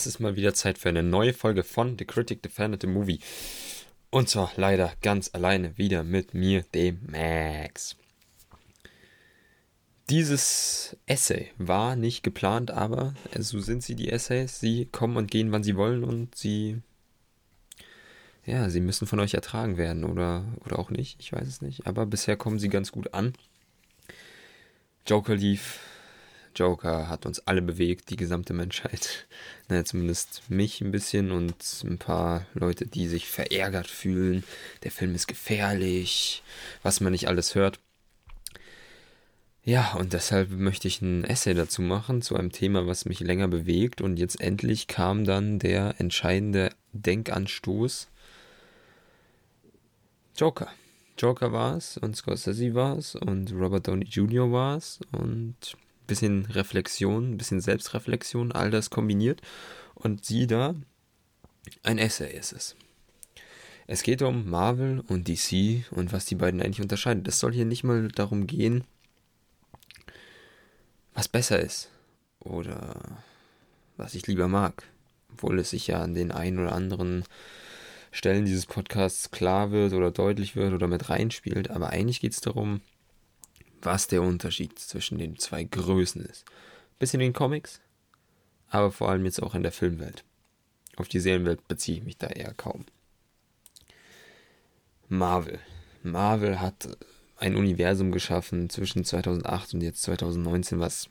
Es ist mal wieder Zeit für eine neue Folge von The Critic Defended the Movie. Und zwar leider ganz alleine wieder mit mir, dem Max. Dieses Essay war nicht geplant, aber so sind sie, die Essays. Sie kommen und gehen, wann sie wollen und sie. Ja, sie müssen von euch ertragen werden oder, oder auch nicht. Ich weiß es nicht. Aber bisher kommen sie ganz gut an. Joker lief Joker hat uns alle bewegt, die gesamte Menschheit. Naja, zumindest mich ein bisschen und ein paar Leute, die sich verärgert fühlen. Der Film ist gefährlich, was man nicht alles hört. Ja, und deshalb möchte ich ein Essay dazu machen, zu einem Thema, was mich länger bewegt. Und jetzt endlich kam dann der entscheidende Denkanstoß. Joker. Joker war es und Scorsese war es und Robert Downey Jr. war es und bisschen Reflexion, bisschen Selbstreflexion, all das kombiniert. Und sie da, ein Essay ist es. Es geht um Marvel und DC und was die beiden eigentlich unterscheidet. Es soll hier nicht mal darum gehen, was besser ist oder was ich lieber mag. Obwohl es sich ja an den ein oder anderen Stellen dieses Podcasts klar wird oder deutlich wird oder mit reinspielt. Aber eigentlich geht es darum, was der Unterschied zwischen den zwei Größen ist. Bisschen in den Comics, aber vor allem jetzt auch in der Filmwelt. Auf die Serienwelt beziehe ich mich da eher kaum. Marvel. Marvel hat ein Universum geschaffen zwischen 2008 und jetzt 2019, was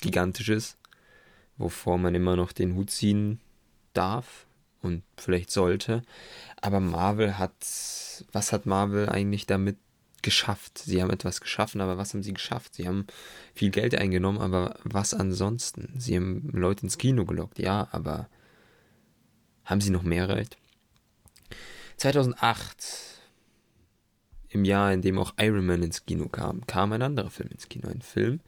gigantisch ist, wovor man immer noch den Hut ziehen darf und vielleicht sollte. Aber Marvel hat, was hat Marvel eigentlich damit geschafft. Sie haben etwas geschaffen, aber was haben sie geschafft? Sie haben viel Geld eingenommen, aber was ansonsten? Sie haben Leute ins Kino gelockt, ja, aber haben sie noch mehr erreicht? 2008, im Jahr, in dem auch Iron Man ins Kino kam, kam ein anderer Film ins Kino. Ein Film,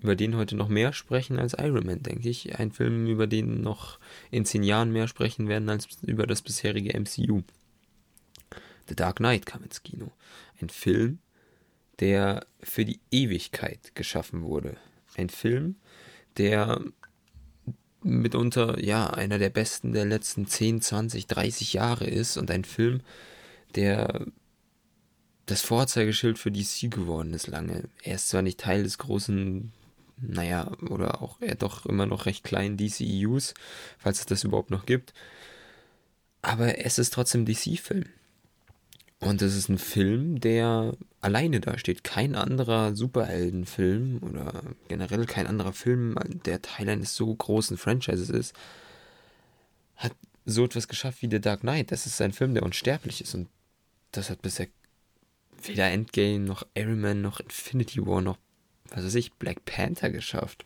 über den heute noch mehr sprechen als Iron Man, denke ich. Ein Film, über den noch in zehn Jahren mehr sprechen werden als über das bisherige MCU. The Dark Knight kam ins Kino. Ein Film, der für die Ewigkeit geschaffen wurde. Ein Film, der mitunter ja einer der besten der letzten 10, 20, 30 Jahre ist und ein Film, der das Vorzeigeschild für DC geworden ist lange. Er ist zwar nicht Teil des großen, naja, oder auch er doch immer noch recht kleinen DCEUs, falls es das überhaupt noch gibt, aber es ist trotzdem DC-Film. Und es ist ein Film, der alleine da steht. Kein anderer Superheldenfilm oder generell kein anderer Film, der Teil eines so großen Franchises ist, hat so etwas geschafft wie The Dark Knight. Das ist ein Film, der unsterblich ist. Und das hat bisher weder Endgame noch Iron Man noch Infinity War noch, was weiß ich, Black Panther geschafft.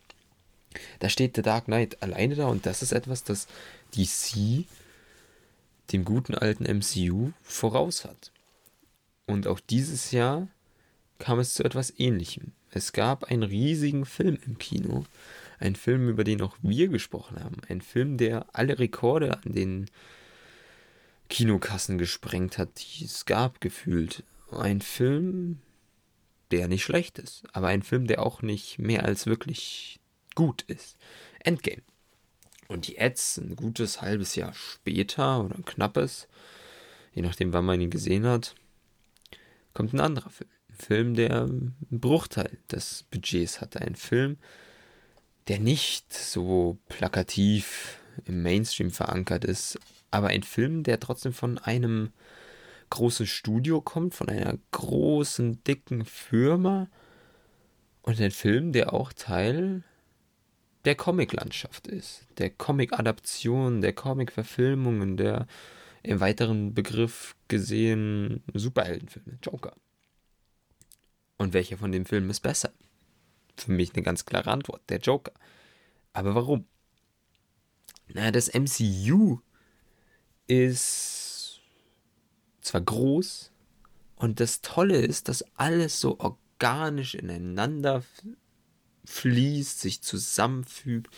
Da steht The Dark Knight alleine da und das ist etwas, das DC dem guten alten MCU voraus hat. Und auch dieses Jahr kam es zu etwas Ähnlichem. Es gab einen riesigen Film im Kino. Ein Film, über den auch wir gesprochen haben. Ein Film, der alle Rekorde an den Kinokassen gesprengt hat, die es gab, gefühlt. Ein Film, der nicht schlecht ist, aber ein Film, der auch nicht mehr als wirklich gut ist. Endgame. Und jetzt, ein gutes halbes Jahr später oder ein knappes, je nachdem, wann man ihn gesehen hat, kommt ein anderer Film. Ein Film, der einen Bruchteil des Budgets hatte. Ein Film, der nicht so plakativ im Mainstream verankert ist, aber ein Film, der trotzdem von einem großen Studio kommt, von einer großen, dicken Firma und ein Film, der auch Teil der Comic-Landschaft ist, der Comic-Adaption, der Comic-Verfilmungen, der im weiteren Begriff gesehen Superheldenfilme, Joker. Und welcher von den Filmen ist besser? Für mich eine ganz klare Antwort, der Joker. Aber warum? Na, das MCU ist zwar groß und das Tolle ist, dass alles so organisch ineinander fließt, sich zusammenfügt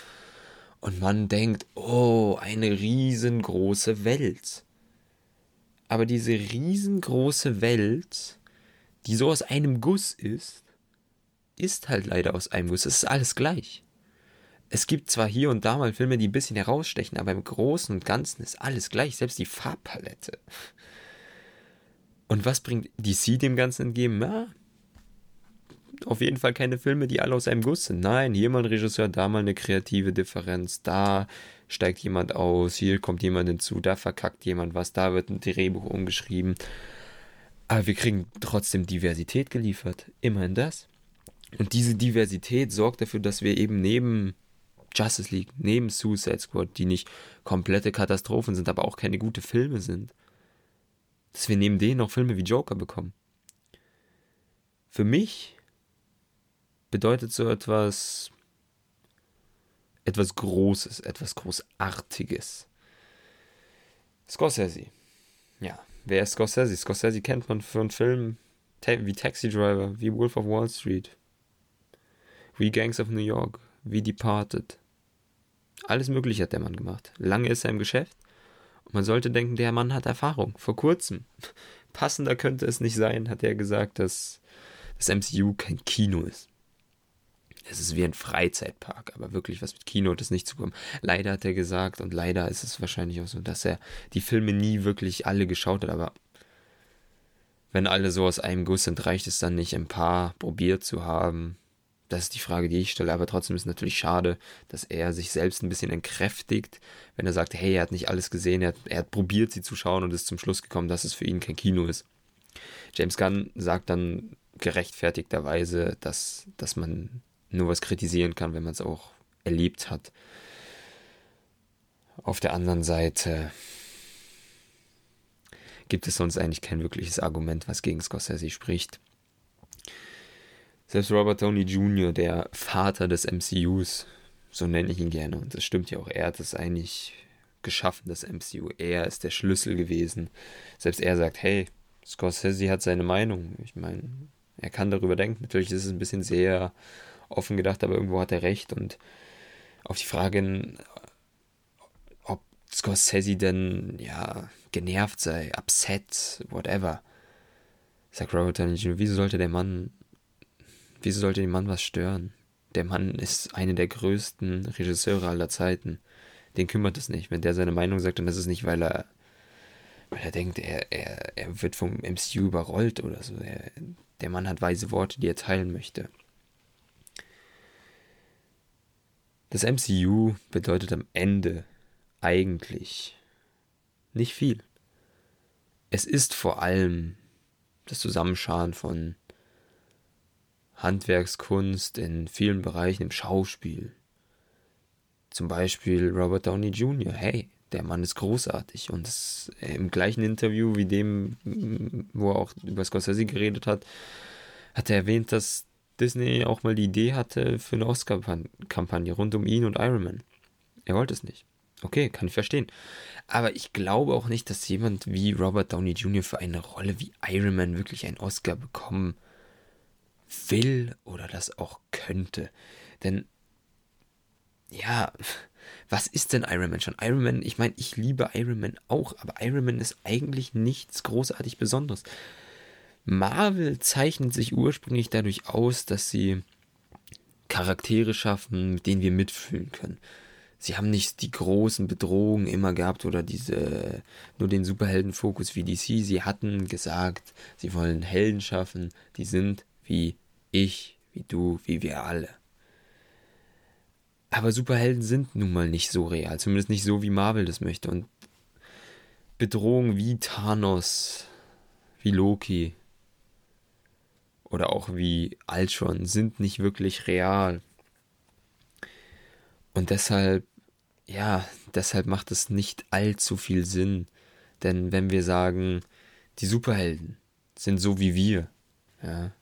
und man denkt, oh, eine riesengroße Welt. Aber diese riesengroße Welt, die so aus einem Guss ist, ist halt leider aus einem Guss. Es ist alles gleich. es gibt zwar hier und da mal Filme, die ein bisschen herausstechen, aber im Großen und Ganzen ist alles gleich, selbst die Farbpalette. Und was bringt DC dem Ganzen entgegen? Ja, auf jeden Fall keine Filme, die alle aus einem Guss sind. Nein, hier mal ein Regisseur, da mal eine kreative Differenz, da steigt jemand aus, hier kommt jemand hinzu, da verkackt jemand was, da wird ein Drehbuch umgeschrieben. Aber wir kriegen trotzdem Diversität geliefert. Immerhin das. Und diese Diversität sorgt dafür, dass wir eben neben Justice League, neben Suicide Squad, die nicht komplette Katastrophen sind, aber auch keine gute Filme sind, dass wir neben denen noch Filme wie Joker bekommen. Für mich bedeutet so etwas etwas Großes, etwas Großartiges. Scorsese. Ja, wer ist Scorsese? Scorsese kennt man von Filmen wie Taxi Driver, wie Wolf of Wall Street, wie Gangs of New York, wie Departed. Alles Mögliche hat der Mann gemacht. Lange ist er im Geschäft. Und man sollte denken, der Mann hat Erfahrung. Vor kurzem. Passender könnte es nicht sein, hat er gesagt, dass das MCU kein Kino ist es ist wie ein Freizeitpark, aber wirklich was mit Kino hat es nicht zu bekommen. Leider hat er gesagt, und leider ist es wahrscheinlich auch so, dass er die Filme nie wirklich alle geschaut hat, aber wenn alle so aus einem Guss sind, reicht es dann nicht, ein paar probiert zu haben. Das ist die Frage, die ich stelle, aber trotzdem ist es natürlich schade, dass er sich selbst ein bisschen entkräftigt, wenn er sagt, hey, er hat nicht alles gesehen, er hat, er hat probiert, sie zu schauen und ist zum Schluss gekommen, dass es für ihn kein Kino ist. James Gunn sagt dann gerechtfertigterweise, dass, dass man nur was kritisieren kann, wenn man es auch erlebt hat. Auf der anderen Seite gibt es sonst eigentlich kein wirkliches Argument, was gegen Scorsese spricht. Selbst Robert Downey Jr., der Vater des MCUs, so nenne ich ihn gerne, und das stimmt ja auch, er hat es eigentlich geschaffen, das MCU. Er ist der Schlüssel gewesen. Selbst er sagt, hey, Scorsese hat seine Meinung. Ich meine, er kann darüber denken. Natürlich ist es ein bisschen sehr offen gedacht, aber irgendwo hat er recht. Und auf die Frage, ob Scorsese denn ja genervt sei, upset, whatever, sagt Robert Downey wieso sollte der Mann, wieso sollte den Mann was stören? Der Mann ist einer der größten Regisseure aller Zeiten. Den kümmert es nicht. Wenn der seine Meinung sagt, dann ist es nicht, weil er, weil er denkt, er, er, er wird vom MCU überrollt oder so. Er, der Mann hat weise Worte, die er teilen möchte. Das MCU bedeutet am Ende eigentlich nicht viel. Es ist vor allem das Zusammenscharen von Handwerkskunst in vielen Bereichen im Schauspiel. Zum Beispiel Robert Downey Jr. Hey, der Mann ist großartig. Und das, im gleichen Interview wie dem, wo er auch über Scorsese geredet hat, hat er erwähnt, dass Disney auch mal die Idee hatte für eine Oscar-Kampagne rund um ihn und Iron Man. Er wollte es nicht. Okay, kann ich verstehen. Aber ich glaube auch nicht, dass jemand wie Robert Downey Jr. für eine Rolle wie Iron Man wirklich einen Oscar bekommen will oder das auch könnte. Denn, ja, was ist denn Iron Man schon? Iron Man, ich meine, ich liebe Iron Man auch, aber Iron Man ist eigentlich nichts großartig Besonderes. Marvel zeichnet sich ursprünglich dadurch aus, dass sie Charaktere schaffen, mit denen wir mitfühlen können. Sie haben nicht die großen Bedrohungen immer gehabt oder diese nur den Superheldenfokus wie DC. Sie hatten gesagt, sie wollen Helden schaffen, die sind wie ich, wie du, wie wir alle. Aber Superhelden sind nun mal nicht so real, zumindest nicht so, wie Marvel das möchte. Und Bedrohungen wie Thanos, wie Loki, oder auch wie Ultron sind nicht wirklich real. Und deshalb, ja, deshalb macht es nicht allzu viel Sinn. Denn wenn wir sagen, die Superhelden sind so wie wir, ja,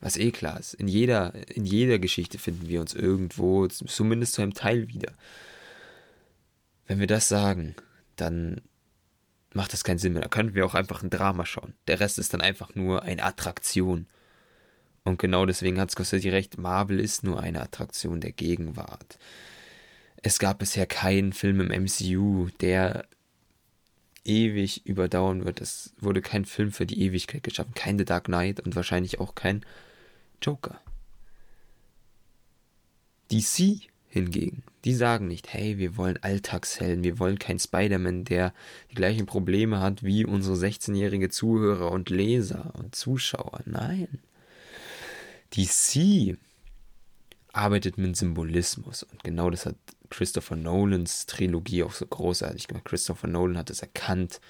was eh klar ist, in jeder, in jeder Geschichte finden wir uns irgendwo, zumindest zu einem Teil wieder. Wenn wir das sagen, dann macht das keinen Sinn mehr. Da können wir auch einfach ein Drama schauen. Der Rest ist dann einfach nur eine Attraktion. Und genau deswegen hat Scorsese recht, Marvel ist nur eine Attraktion der Gegenwart. Es gab bisher keinen Film im MCU, der ewig überdauern wird. Es wurde kein Film für die Ewigkeit geschaffen, kein The Dark Knight und wahrscheinlich auch kein Joker. DC hingegen, die sagen nicht, hey, wir wollen Alltagshelden, wir wollen keinen Spider-Man, der die gleichen Probleme hat wie unsere 16-jährige Zuhörer und Leser und Zuschauer. Nein. DC arbeitet mit Symbolismus und genau das hat Christopher Nolans Trilogie auch so großartig gemacht. Christopher Nolan hat es erkannt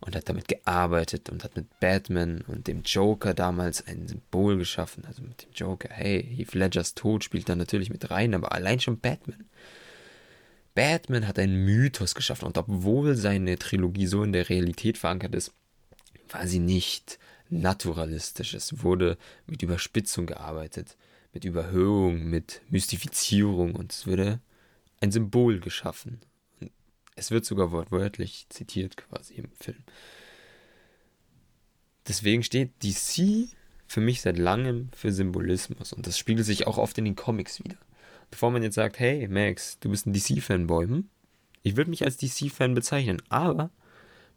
und hat damit gearbeitet und hat mit Batman und dem Joker damals ein Symbol geschaffen. Also mit dem Joker, hey, Heath Ledgers Tod spielt da natürlich mit rein, aber allein schon Batman. Batman hat einen Mythos geschaffen und obwohl seine Trilogie so in der Realität verankert ist, war sie nicht naturalistisch. Es wurde mit Überspitzung gearbeitet, mit Überhöhung, mit Mystifizierung und es wurde ein Symbol geschaffen. Es wird sogar wortwörtlich zitiert quasi im Film. Deswegen steht DC für mich seit langem für Symbolismus und das spiegelt sich auch oft in den Comics wieder. Bevor man jetzt sagt, hey Max, du bist ein DC-Fanboy, hm? ich würde mich als DC-Fan bezeichnen, aber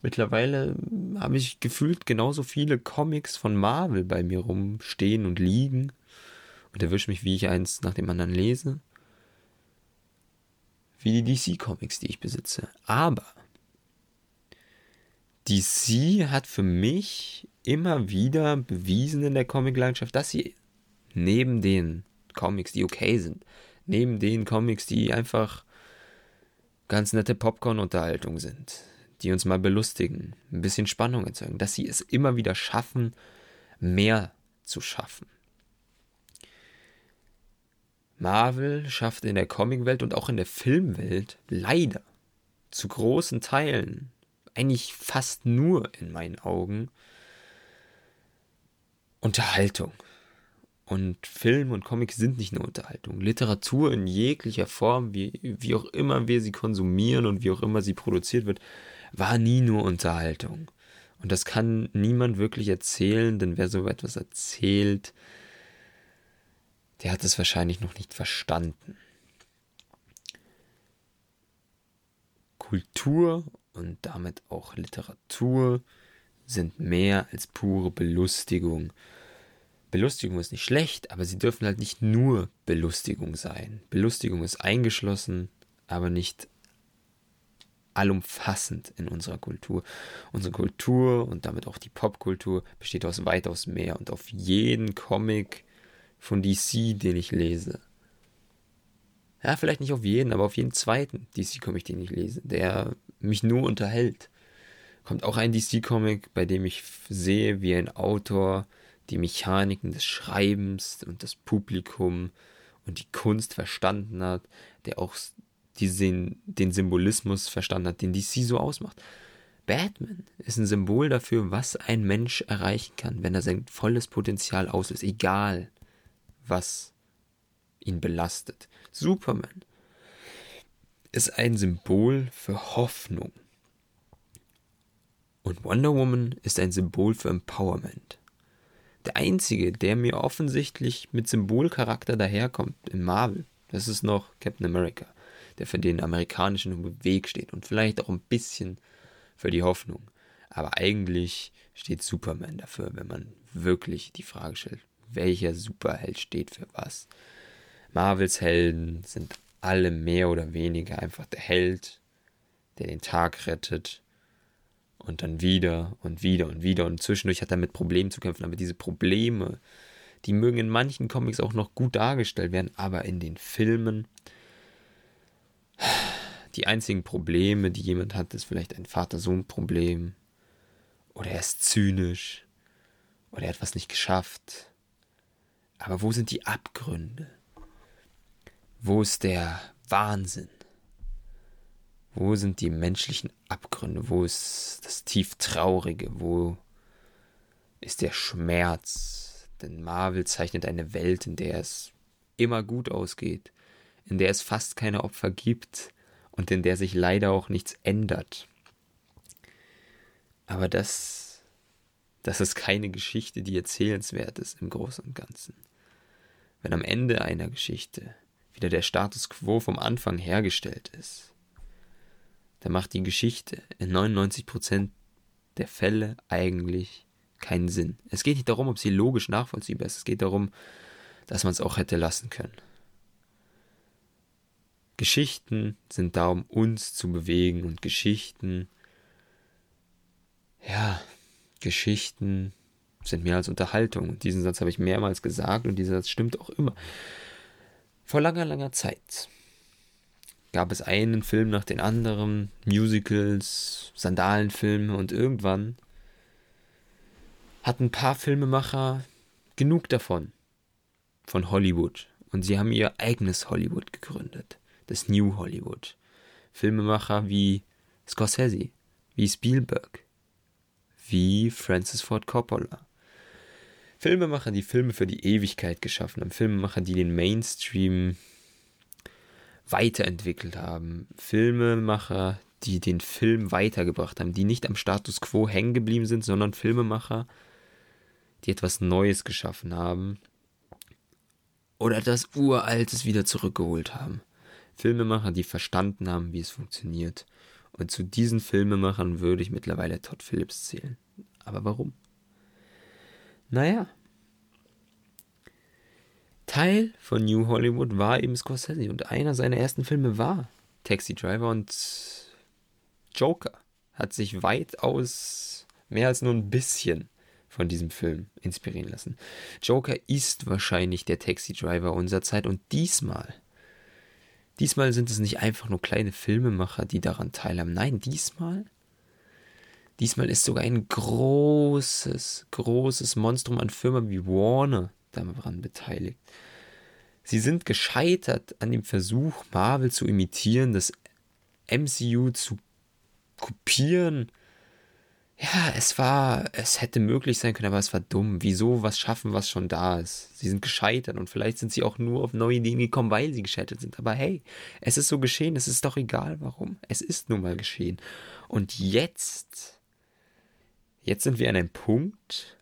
mittlerweile habe ich gefühlt genauso viele Comics von Marvel bei mir rumstehen und liegen und erwische mich, wie ich eins nach dem anderen lese wie die DC-Comics, die ich besitze. Aber DC hat für mich immer wieder bewiesen in der Comic-Landschaft, dass sie neben den Comics, die okay sind, neben den Comics, die einfach ganz nette Popcorn-Unterhaltung sind, die uns mal belustigen, ein bisschen Spannung erzeugen, dass sie es immer wieder schaffen, mehr zu schaffen. Marvel schafft in der Comicwelt und auch in der Filmwelt leider zu großen Teilen, eigentlich fast nur in meinen Augen, Unterhaltung. Und Film und Comic sind nicht nur Unterhaltung. Literatur in jeglicher Form, wie, wie auch immer wir sie konsumieren und wie auch immer sie produziert wird, war nie nur Unterhaltung. Und das kann niemand wirklich erzählen, denn wer so etwas erzählt, der hat es wahrscheinlich noch nicht verstanden. Kultur und damit auch Literatur sind mehr als pure Belustigung. Belustigung ist nicht schlecht, aber sie dürfen halt nicht nur Belustigung sein. Belustigung ist eingeschlossen, aber nicht allumfassend in unserer Kultur. Unsere Kultur und damit auch die Popkultur besteht aus weitaus mehr und auf jeden Comic, von DC, den ich lese. Ja, vielleicht nicht auf jeden, aber auf jeden zweiten DC-Comic, den ich lese, der mich nur unterhält. Kommt auch ein DC-Comic, bei dem ich sehe, wie ein Autor die Mechaniken des Schreibens und das Publikum und die Kunst verstanden hat, der auch diesen, den Symbolismus verstanden hat, den DC so ausmacht. Batman ist ein Symbol dafür, was ein Mensch erreichen kann, wenn er sein volles Potenzial auslöst, egal was ihn belastet. Superman ist ein Symbol für Hoffnung. Und Wonder Woman ist ein Symbol für Empowerment. Der einzige, der mir offensichtlich mit Symbolcharakter daherkommt in Marvel, das ist noch Captain America, der für den amerikanischen Weg steht und vielleicht auch ein bisschen für die Hoffnung. Aber eigentlich steht Superman dafür, wenn man wirklich die Frage stellt, welcher Superheld steht für was. Marvels Helden sind alle mehr oder weniger einfach der Held, der den Tag rettet und dann wieder und wieder und wieder und zwischendurch hat er mit Problemen zu kämpfen, aber diese Probleme, die mögen in manchen Comics auch noch gut dargestellt werden, aber in den Filmen die einzigen Probleme, die jemand hat, ist vielleicht ein Vater-Sohn-Problem oder er ist zynisch oder er hat was nicht geschafft aber wo sind die Abgründe? Wo ist der Wahnsinn? Wo sind die menschlichen Abgründe? Wo ist das tief Traurige? Wo ist der Schmerz? Denn Marvel zeichnet eine Welt, in der es immer gut ausgeht, in der es fast keine Opfer gibt und in der sich leider auch nichts ändert. Aber das, das ist keine Geschichte, die erzählenswert ist im Großen und Ganzen wenn am Ende einer Geschichte wieder der Status quo vom Anfang hergestellt ist, dann macht die Geschichte in 99% der Fälle eigentlich keinen Sinn. Es geht nicht darum, ob sie logisch nachvollziehbar ist, es geht darum, dass man es auch hätte lassen können. Geschichten sind da, um uns zu bewegen und Geschichten, ja, Geschichten sind mehr als Unterhaltung. Und diesen Satz habe ich mehrmals gesagt und dieser Satz stimmt auch immer. Vor langer, langer Zeit gab es einen Film nach den anderen, Musicals, Sandalenfilme und irgendwann hatten ein paar Filmemacher genug davon, von Hollywood. Und sie haben ihr eigenes Hollywood gegründet das New Hollywood. Filmemacher wie Scorsese, wie Spielberg, wie Francis Ford Coppola. Filmemacher, die Filme für die Ewigkeit geschaffen haben, Filmemacher, die den Mainstream weiterentwickelt haben, Filmemacher, die den Film weitergebracht haben, die nicht am Status quo hängen geblieben sind, sondern Filmemacher, die etwas Neues geschaffen haben oder etwas Uraltes wieder zurückgeholt haben. Filmemacher, die verstanden haben, wie es funktioniert. Und zu diesen Filmemachern würde ich mittlerweile Todd Phillips zählen. Aber warum? Naja. Teil von New Hollywood war eben Scorsese und einer seiner ersten Filme war Taxi Driver und Joker hat sich weitaus mehr als nur ein bisschen von diesem Film inspirieren lassen. Joker ist wahrscheinlich der Taxi Driver unserer Zeit und diesmal Diesmal sind es nicht einfach nur kleine Filmemacher, die daran teilhaben. Nein, diesmal. Diesmal ist sogar ein großes, großes Monstrum an Firmen wie Warner daran beteiligt. Sie sind gescheitert an dem Versuch, Marvel zu imitieren, das MCU zu kopieren ja, es war, es hätte möglich sein können, aber es war dumm. Wieso was schaffen, was schon da ist? Sie sind gescheitert und vielleicht sind sie auch nur auf neue Ideen gekommen, weil sie gescheitert sind. Aber hey, es ist so geschehen, es ist doch egal warum. Es ist nun mal geschehen. Und jetzt, jetzt sind wir an einem Punkt,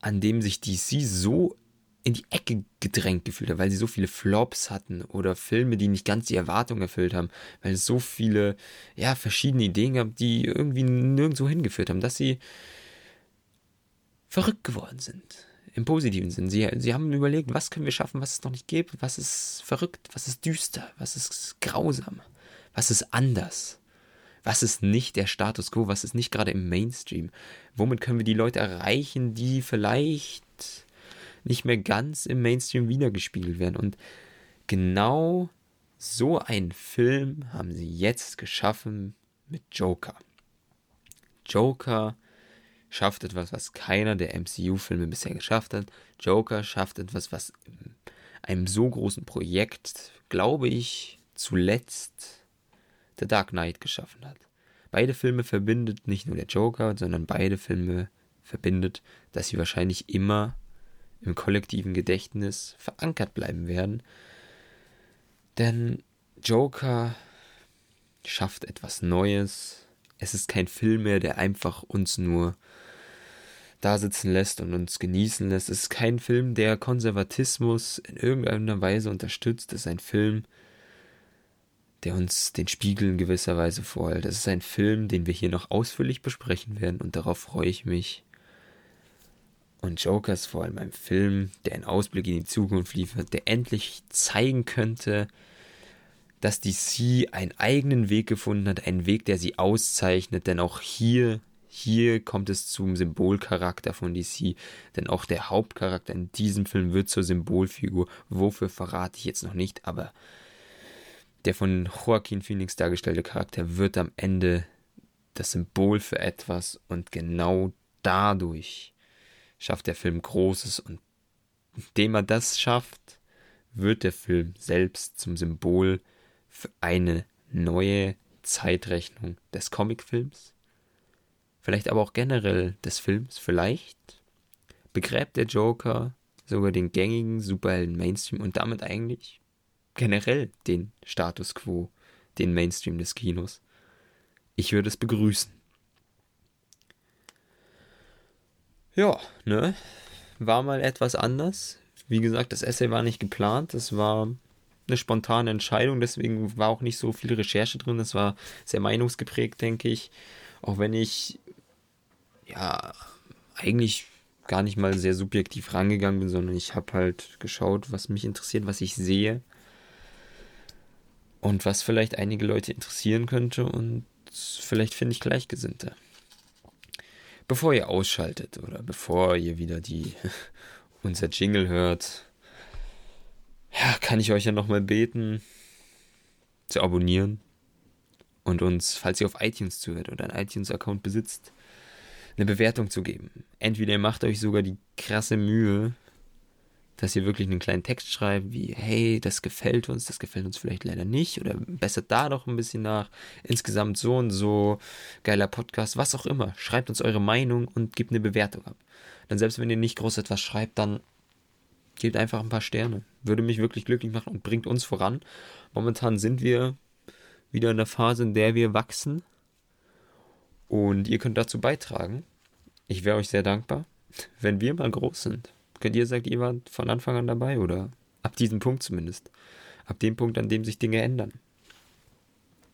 an dem sich DC so in die Ecke gedrängt gefühlt hat, weil sie so viele Flops hatten oder Filme, die nicht ganz die Erwartungen erfüllt haben, weil es so viele, ja, verschiedene Ideen gab, die irgendwie nirgendwo hingeführt haben, dass sie verrückt geworden sind. Im positiven Sinn. Sie, sie haben überlegt, was können wir schaffen, was es noch nicht gibt, was ist verrückt, was ist düster, was ist grausam, was ist anders. Was ist nicht der Status quo? Was ist nicht gerade im Mainstream? Womit können wir die Leute erreichen, die vielleicht nicht mehr ganz im Mainstream wiedergespiegelt werden. Und genau so einen Film haben sie jetzt geschaffen mit Joker. Joker schafft etwas, was keiner der MCU-Filme bisher geschafft hat. Joker schafft etwas, was in einem so großen Projekt, glaube ich, zuletzt The Dark Knight geschaffen hat. Beide Filme verbindet nicht nur der Joker, sondern beide Filme verbindet, dass sie wahrscheinlich immer im kollektiven Gedächtnis verankert bleiben werden. Denn Joker schafft etwas Neues. Es ist kein Film mehr, der einfach uns nur da sitzen lässt und uns genießen lässt. Es ist kein Film, der Konservatismus in irgendeiner Weise unterstützt. Es ist ein Film, der uns den Spiegel in gewisser Weise vorhält. Es ist ein Film, den wir hier noch ausführlich besprechen werden und darauf freue ich mich und Joker ist vor allem ein Film, der einen Ausblick in die Zukunft liefert, der endlich zeigen könnte, dass DC einen eigenen Weg gefunden hat, einen Weg, der sie auszeichnet, denn auch hier, hier kommt es zum Symbolcharakter von DC, denn auch der Hauptcharakter in diesem Film wird zur Symbolfigur. Wofür verrate ich jetzt noch nicht, aber der von Joaquin Phoenix dargestellte Charakter wird am Ende das Symbol für etwas und genau dadurch schafft der Film Großes und indem er das schafft, wird der Film selbst zum Symbol für eine neue Zeitrechnung des Comicfilms, vielleicht aber auch generell des Films, vielleicht begräbt der Joker sogar den gängigen Superhelden Mainstream und damit eigentlich generell den Status quo, den Mainstream des Kinos. Ich würde es begrüßen. Ja, ne? War mal etwas anders. Wie gesagt, das Essay war nicht geplant. Das war eine spontane Entscheidung. Deswegen war auch nicht so viel Recherche drin. Das war sehr meinungsgeprägt, denke ich. Auch wenn ich, ja, eigentlich gar nicht mal sehr subjektiv rangegangen bin, sondern ich habe halt geschaut, was mich interessiert, was ich sehe. und was vielleicht einige Leute interessieren könnte und vielleicht finde ich Gleichgesinnte. Bevor ihr ausschaltet oder bevor ihr wieder die unser Jingle hört, ja, kann ich euch ja nochmal beten, zu abonnieren und uns, falls ihr auf iTunes zuhört oder einen iTunes-Account besitzt, eine Bewertung zu geben. Entweder ihr macht euch sogar die krasse Mühe, dass ihr wirklich einen kleinen Text schreibt, wie, hey, das gefällt uns, das gefällt uns vielleicht leider nicht, oder bessert da doch ein bisschen nach. Insgesamt so und so, geiler Podcast, was auch immer. Schreibt uns eure Meinung und gebt eine Bewertung ab. Dann selbst wenn ihr nicht groß etwas schreibt, dann gebt einfach ein paar Sterne. Würde mich wirklich glücklich machen und bringt uns voran. Momentan sind wir wieder in der Phase, in der wir wachsen. Und ihr könnt dazu beitragen. Ich wäre euch sehr dankbar, wenn wir mal groß sind. Könnt ihr sagt, ihr wart von Anfang an dabei oder ab diesem Punkt zumindest. Ab dem Punkt, an dem sich Dinge ändern.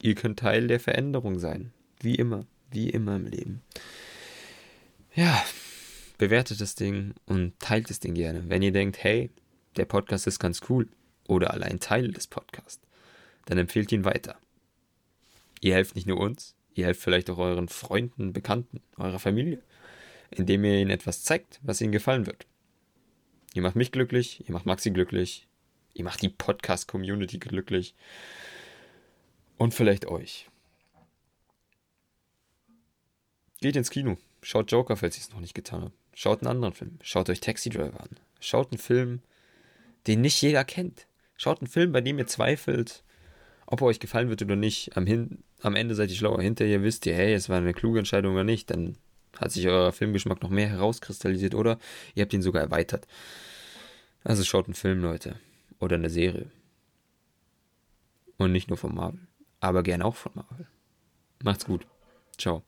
Ihr könnt Teil der Veränderung sein. Wie immer. Wie immer im Leben. Ja, bewertet das Ding und teilt das Ding gerne. Wenn ihr denkt, hey, der Podcast ist ganz cool oder allein Teil des Podcasts, dann empfehlt ihn weiter. Ihr helft nicht nur uns, ihr helft vielleicht auch euren Freunden, Bekannten, eurer Familie, indem ihr ihnen etwas zeigt, was ihnen gefallen wird. Ihr macht mich glücklich, ihr macht Maxi glücklich, ihr macht die Podcast-Community glücklich und vielleicht euch. Geht ins Kino, schaut Joker, falls ich es noch nicht getan habe. Schaut einen anderen Film. Schaut euch Taxi Driver an. Schaut einen Film, den nicht jeder kennt. Schaut einen Film, bei dem ihr zweifelt, ob er euch gefallen wird oder nicht. Am, Hin am Ende seid ihr schlauer. Hinterher wisst ihr, hey, es war eine kluge Entscheidung oder nicht. Dann hat sich euer Filmgeschmack noch mehr herauskristallisiert oder ihr habt ihn sogar erweitert. Also schaut einen Film, Leute. Oder eine Serie. Und nicht nur von Marvel. Aber gerne auch von Marvel. Macht's gut. Ciao.